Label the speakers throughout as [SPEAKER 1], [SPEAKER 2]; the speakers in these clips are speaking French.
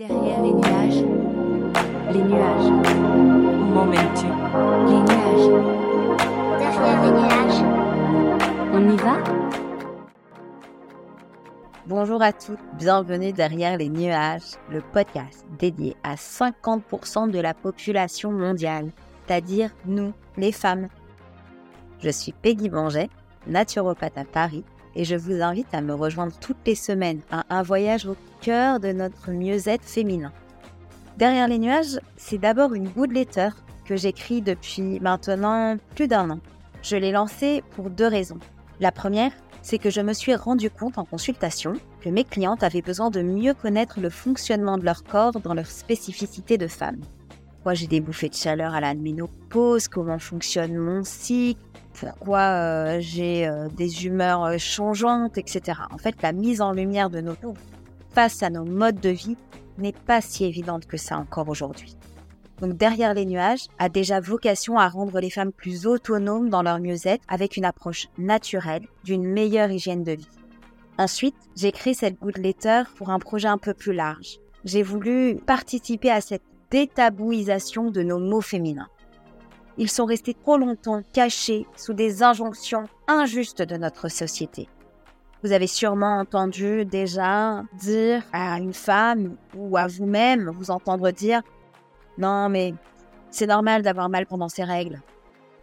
[SPEAKER 1] Derrière les nuages, les nuages,
[SPEAKER 2] Où m'emmènes-tu
[SPEAKER 1] les nuages.
[SPEAKER 3] Derrière les nuages,
[SPEAKER 1] On y va?
[SPEAKER 4] Bonjour à tous, bienvenue derrière les nuages, le podcast dédié à 50% de la population mondiale, c'est-à-dire nous, les femmes. Je suis Peggy Banget, naturopathe à Paris, et je vous invite à me rejoindre toutes les semaines à un voyage au cœur de notre mieux-être féminin. Derrière les nuages, c'est d'abord une letter que j'écris depuis maintenant plus d'un an. Je l'ai lancée pour deux raisons. La première, c'est que je me suis rendu compte en consultation que mes clientes avaient besoin de mieux connaître le fonctionnement de leur corps dans leur spécificité de femme. Pourquoi j'ai des bouffées de chaleur à la ménopause, comment fonctionne mon cycle, pourquoi euh, j'ai euh, des humeurs euh, changeantes, etc. En fait, la mise en lumière de nos corps face à nos modes de vie n'est pas si évidente que ça encore aujourd'hui. Donc derrière les nuages a déjà vocation à rendre les femmes plus autonomes dans leur mieux-être avec une approche naturelle d'une meilleure hygiène de vie. Ensuite, j'ai créé cette good letter pour un projet un peu plus large. J'ai voulu participer à cette détabouisation de nos mots féminins. Ils sont restés trop longtemps cachés sous des injonctions injustes de notre société. Vous avez sûrement entendu déjà dire à une femme ou à vous-même, vous entendre dire non, mais c'est normal d'avoir mal pendant ses règles.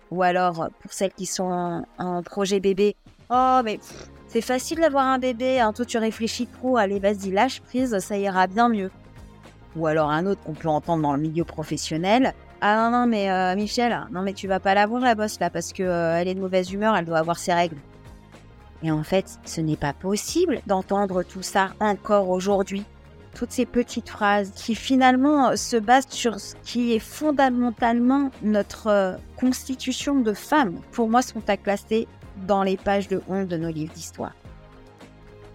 [SPEAKER 4] Ou alors, pour celles qui sont en, projet bébé, oh, mais c'est facile d'avoir un bébé, hein, toi tu réfléchis trop, allez, vas-y, lâche prise, ça ira bien mieux. Ou alors un autre qu'on peut entendre dans le milieu professionnel, ah non, non, mais euh, Michel, non, mais tu vas pas la voir la bosse là, parce que euh, elle est de mauvaise humeur, elle doit avoir ses règles. Et en fait, ce n'est pas possible d'entendre tout ça encore aujourd'hui toutes ces petites phrases qui finalement se basent sur ce qui est fondamentalement notre euh, constitution de femme, pour moi sont à classer dans les pages de honte de nos livres d'histoire.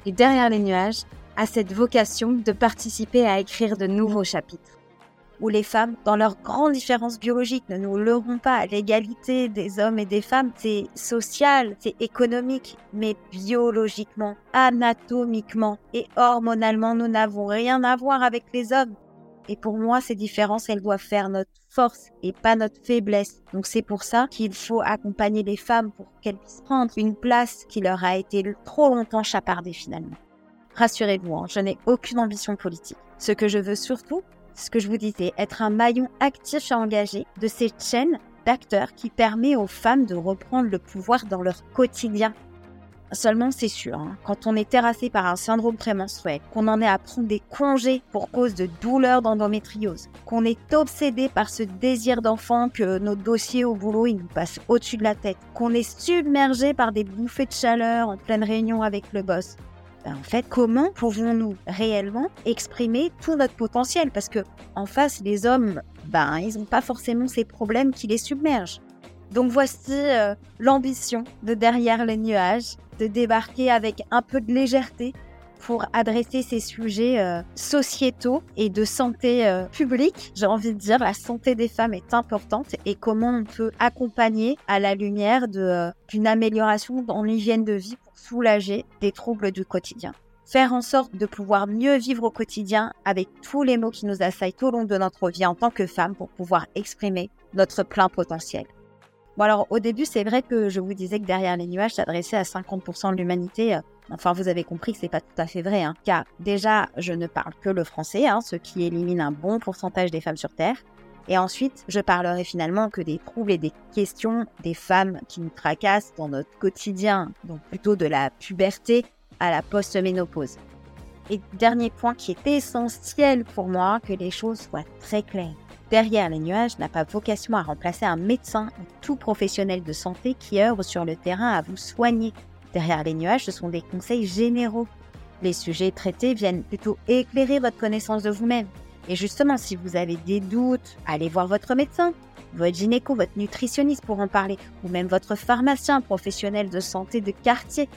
[SPEAKER 4] Et derrière les nuages a cette vocation de participer à écrire de nouveaux chapitres où les femmes, dans leurs grandes différences biologiques, ne nous leurrons pas, l'égalité des hommes et des femmes, c'est social, c'est économique, mais biologiquement, anatomiquement et hormonalement, nous n'avons rien à voir avec les hommes. Et pour moi, ces différences, elles doivent faire notre force et pas notre faiblesse. Donc c'est pour ça qu'il faut accompagner les femmes pour qu'elles puissent prendre une place qui leur a été trop longtemps chapardée finalement. Rassurez-vous, hein, je n'ai aucune ambition politique. Ce que je veux surtout, ce que je vous disais, être un maillon actif et engagé de cette chaîne d'acteurs qui permet aux femmes de reprendre le pouvoir dans leur quotidien. Seulement, c'est sûr, hein, quand on est terrassé par un syndrome prémenstruel, qu'on en est à prendre des congés pour cause de douleurs d'endométriose, qu'on est obsédé par ce désir d'enfant que notre dossier au boulot il nous passe au-dessus de la tête, qu'on est submergé par des bouffées de chaleur en pleine réunion avec le boss, ben, en fait, comment pouvons-nous réellement exprimer tout notre potentiel? Parce que en face, les hommes, ben, ils n'ont pas forcément ces problèmes qui les submergent. Donc voici euh, l'ambition de derrière les nuages, de débarquer avec un peu de légèreté pour adresser ces sujets euh, sociétaux et de santé euh, publique. J'ai envie de dire, la santé des femmes est importante et comment on peut accompagner à la lumière d'une amélioration dans l'hygiène de vie pour soulager des troubles du quotidien. Faire en sorte de pouvoir mieux vivre au quotidien avec tous les mots qui nous assaillent tout au long de notre vie en tant que femme pour pouvoir exprimer notre plein potentiel. Bon alors au début c'est vrai que je vous disais que derrière les nuages s'adressait à 50% de l'humanité. Enfin vous avez compris que c'est pas tout à fait vrai, hein, car déjà je ne parle que le français, hein, ce qui élimine un bon pourcentage des femmes sur Terre. Et ensuite je parlerai finalement que des troubles et des questions des femmes qui nous tracassent dans notre quotidien, donc plutôt de la puberté à la post-ménopause. Et dernier point qui est essentiel pour moi, que les choses soient très claires. Derrière les nuages n'a pas vocation à remplacer un médecin ou tout professionnel de santé qui œuvre sur le terrain à vous soigner. Derrière les nuages, ce sont des conseils généraux. Les sujets traités viennent plutôt éclairer votre connaissance de vous-même. Et justement, si vous avez des doutes, allez voir votre médecin, votre gynéco, votre nutritionniste pour en parler, ou même votre pharmacien professionnel de santé de quartier.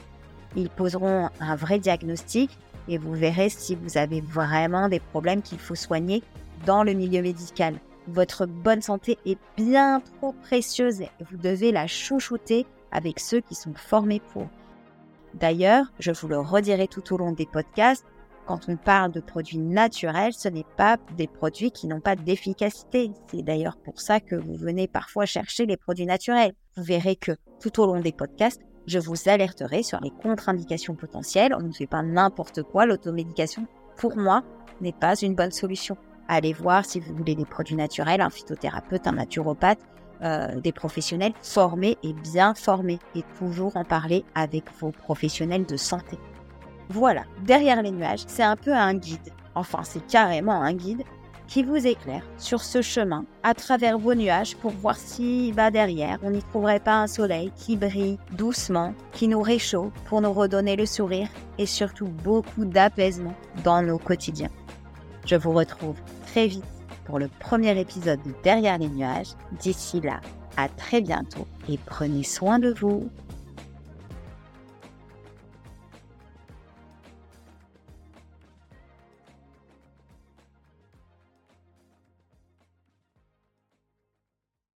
[SPEAKER 4] Ils poseront un vrai diagnostic et vous verrez si vous avez vraiment des problèmes qu'il faut soigner dans le milieu médical. Votre bonne santé est bien trop précieuse et vous devez la chouchouter avec ceux qui sont formés pour. D'ailleurs, je vous le redirai tout au long des podcasts, Quand on parle de produits naturels, ce n'est pas des produits qui n'ont pas d'efficacité. C'est d'ailleurs pour ça que vous venez parfois chercher les produits naturels. Vous verrez que tout au long des podcasts, je vous alerterai sur les contre-indications potentielles. On ne fait pas n'importe quoi. L'automédication, pour moi, n'est pas une bonne solution. Allez voir si vous voulez des produits naturels, un phytothérapeute, un naturopathe, euh, des professionnels formés et bien formés. Et toujours en parler avec vos professionnels de santé. Voilà, derrière les nuages, c'est un peu un guide. Enfin, c'est carrément un guide qui vous éclaire sur ce chemin à travers vos nuages pour voir si bah, derrière on n'y trouverait pas un soleil qui brille doucement, qui nous réchauffe pour nous redonner le sourire et surtout beaucoup d'apaisement dans nos quotidiens. Je vous retrouve très vite pour le premier épisode de Derrière les nuages. D'ici là, à très bientôt et prenez soin de vous.